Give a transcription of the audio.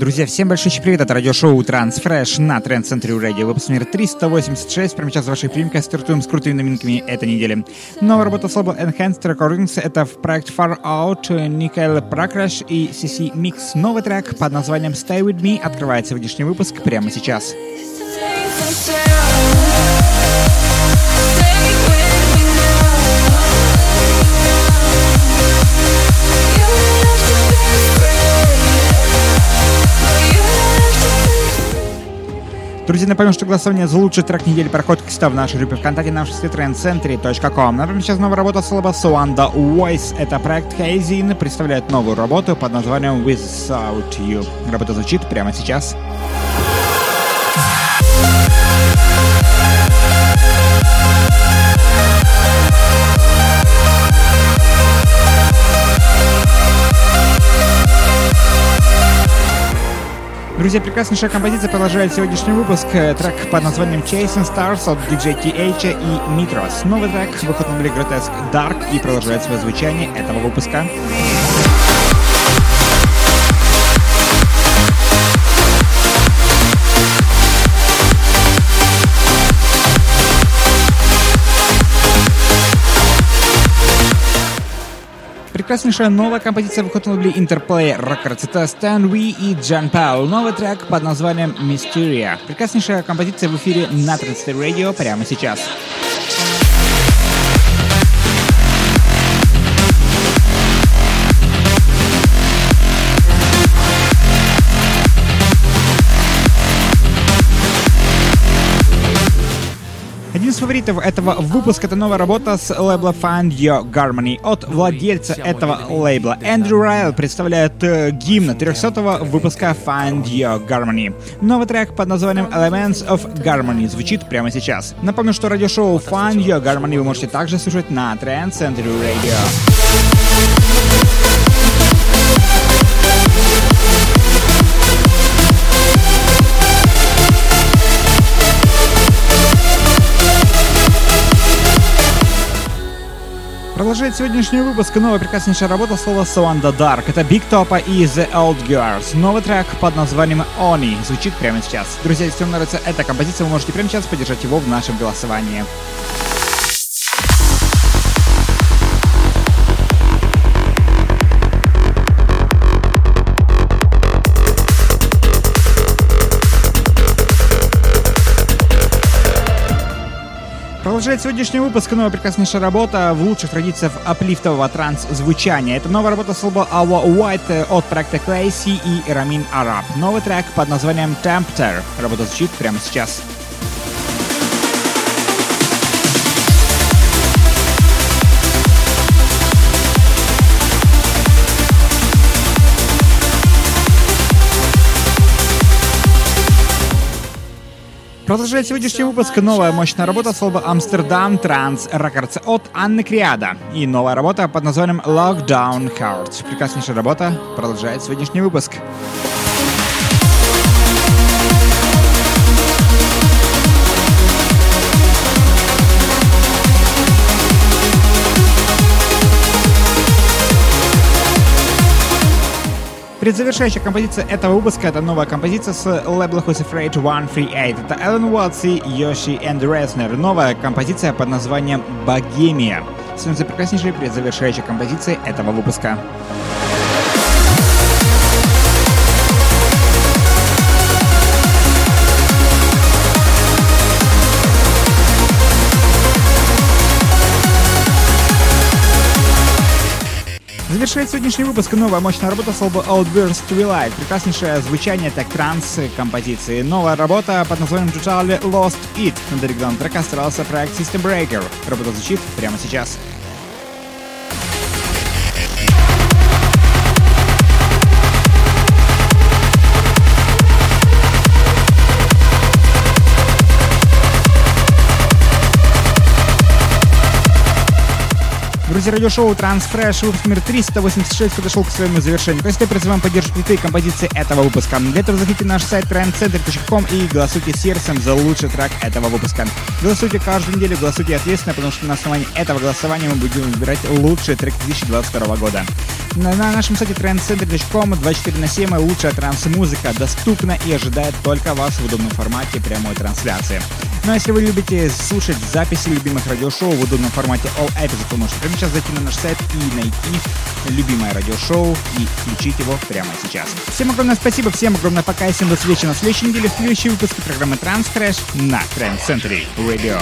Друзья, всем большой привет от радиошоу Transfresh на Тренд Центре Радио. Выпуск номер 386. Прямо сейчас в вашей приемке стартуем с крутыми новинками этой недели. Новая работа с лейбла Enhanced Recordings — это в проект Far Out, Никель Пракраш и CC Mix. Новый трек под названием Stay With Me открывает сегодняшний выпуск прямо сейчас. Сейчас. Друзья, напомню, что голосование за лучший трек недели проходит к в нашей группе ВКонтакте на сайте trendcentry.com. Например, сейчас новая работа с лоба Suanda Voice. Это проект Hazin представляет новую работу под названием Without You. Работа звучит прямо сейчас. Сейчас. Друзья, прекраснейшая композиция продолжает сегодняшний выпуск. Э, трек под названием Chasing Stars от DJ TH и Mitros. Новый трек выход на Grotesque Dark и продолжает свое звучание этого выпуска. Прекраснейшая новая композиция выходит на лейбле Interplay Records. Это Stan Wee и Джан Паул. Новый трек под названием Mysteria. Прекраснейшая композиция в эфире на Transistor Radio прямо сейчас. Один из фаворитов этого выпуска — это новая работа с лейбла Find Your Harmony от владельца этого лейбла. Эндрю Райл представляет э, гимн 300-го выпуска Find Your Harmony. Новый трек под названием Elements of Harmony звучит прямо сейчас. Напомню, что радиошоу Find Your Harmony вы можете также слушать на Trend Center Radio. Продолжает сегодняшний выпуск новая прекраснейшая работа слова So the Dark. Это Big Topa и The Old Girls. Новый трек под названием Oni звучит прямо сейчас. Друзья, если вам нравится эта композиция, вы можете прямо сейчас поддержать его в нашем голосовании. Продолжает сегодняшний выпуск новая прекраснейшая работа в лучших традициях аплифтового транс-звучания. Это новая работа с лба Our White от проекта Клейси и Рамин Араб. Новый трек под названием Tempter. Работа звучит прямо сейчас. Продолжает сегодняшний выпуск новая мощная работа слова Амстердам Транс Рекордс от Анны Криада. И новая работа под названием Lockdown Heart. Прекраснейшая работа продолжает сегодняшний выпуск. Предзавершающая композиция этого выпуска — это новая композиция с лейбла Who's Afraid 138. Это Эллен Уотс и Йоши энд Резнер. Новая композиция под названием «Богемия». Становится прекраснейшей предзавершающей композицией этого выпуска. Завершает сегодняшний выпуск новая мощная работа с лба Outburst Twilight. Прекраснейшее звучание так транс композиции. Новая работа под названием Totally Lost It. На оригинальном трека старался проект System Breaker. Работа звучит прямо сейчас. Друзья, радиошоу Transfresh, выпуск номер 386 подошел к своему завершению. Если призываем поддержку крутые композиции этого выпуска. Для этого заходите на наш сайт trendcenter.com и голосуйте сердцем за лучший трек этого выпуска. Голосуйте каждую неделю, голосуйте ответственно, потому что на основании этого голосования мы будем выбирать лучший трек 2022 года. На, на нашем сайте trendcenter.com 24 на 7 лучшая транс-музыка доступна и ожидает только вас в удобном формате прямой трансляции. Ну а если вы любите слушать записи любимых радиошоу в удобном формате All Episodes, вы можете прямо сейчас зайти на наш сайт и найти любимое радиошоу и включить его прямо сейчас. Всем огромное спасибо, всем огромное пока и всем до встречи на следующей неделе в следующем выпуске программы Transcrash на Trend Century Radio.